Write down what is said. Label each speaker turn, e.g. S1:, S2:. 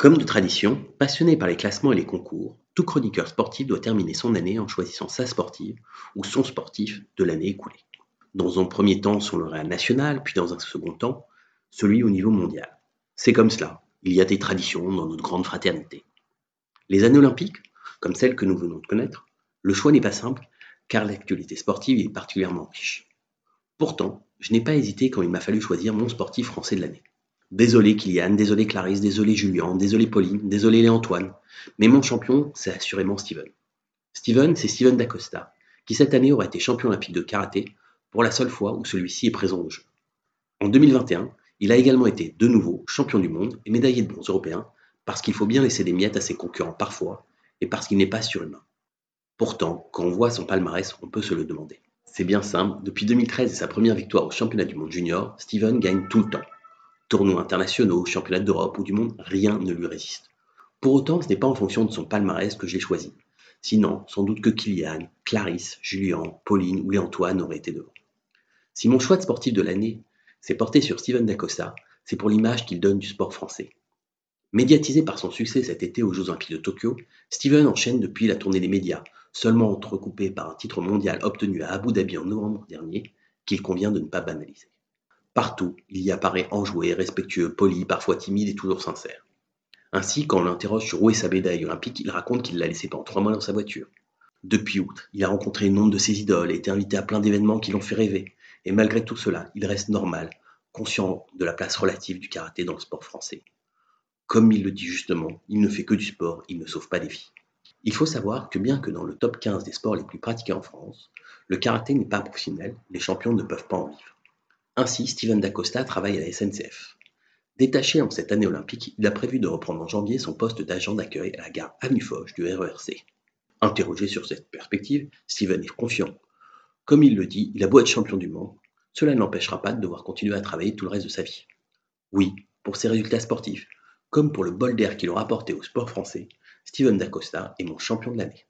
S1: Comme de tradition, passionné par les classements et les concours, tout chroniqueur sportif doit terminer son année en choisissant sa sportive ou son sportif de l'année écoulée. Dans un premier temps, son lauréat national, puis dans un second temps, celui au niveau mondial. C'est comme cela, il y a des traditions dans notre grande fraternité. Les années olympiques, comme celles que nous venons de connaître, le choix n'est pas simple, car l'actualité sportive est particulièrement riche. Pourtant, je n'ai pas hésité quand il m'a fallu choisir mon sportif français de l'année. Désolé Kylian, désolé Clarisse, désolé Julien, désolé Pauline, désolé Léantoine, mais mon champion, c'est assurément Steven. Steven, c'est Steven Dacosta, qui cette année aura été champion olympique de karaté pour la seule fois où celui-ci est présent au jeu. En 2021, il a également été de nouveau champion du monde et médaillé de bronze européen parce qu'il faut bien laisser des miettes à ses concurrents parfois et parce qu'il n'est pas surhumain. Pourtant, quand on voit son palmarès, on peut se le demander. C'est bien simple, depuis 2013 et sa première victoire au championnat du monde junior, Steven gagne tout le temps. Tournois internationaux, championnats d'Europe ou du monde, rien ne lui résiste. Pour autant, ce n'est pas en fonction de son palmarès que je l'ai choisi. Sinon, sans doute que Kylian, Clarisse, Julien, Pauline ou Léantoine auraient été devant. Si mon choix de sportif de l'année s'est porté sur Steven Dacosta, c'est pour l'image qu'il donne du sport français. Médiatisé par son succès cet été aux Jeux Olympiques de Tokyo, Steven enchaîne depuis la tournée des médias, seulement entrecoupé par un titre mondial obtenu à Abu Dhabi en novembre dernier, qu'il convient de ne pas banaliser. Partout, il y apparaît enjoué, respectueux, poli, parfois timide et toujours sincère. Ainsi, quand on l'interroge sur où est sa médaille olympique, il raconte qu'il l'a laissée pendant trois mois dans sa voiture. Depuis août, il a rencontré nombre de ses idoles et été invité à plein d'événements qui l'ont fait rêver. Et malgré tout cela, il reste normal, conscient de la place relative du karaté dans le sport français. Comme il le dit justement, il ne fait que du sport, il ne sauve pas des filles. Il faut savoir que bien que dans le top 15 des sports les plus pratiqués en France, le karaté n'est pas professionnel, les champions ne peuvent pas en vivre. Ainsi, Steven Dacosta travaille à la SNCF. Détaché en cette année olympique, il a prévu de reprendre en janvier son poste d'agent d'accueil à la gare Avenue Foch du RERC. Interrogé sur cette perspective, Steven est confiant. Comme il le dit, il a beau être champion du monde, cela ne l'empêchera pas de devoir continuer à travailler tout le reste de sa vie. Oui, pour ses résultats sportifs, comme pour le bol d'air qu'il a rapporté au sport français, Steven Dacosta est mon champion de l'année.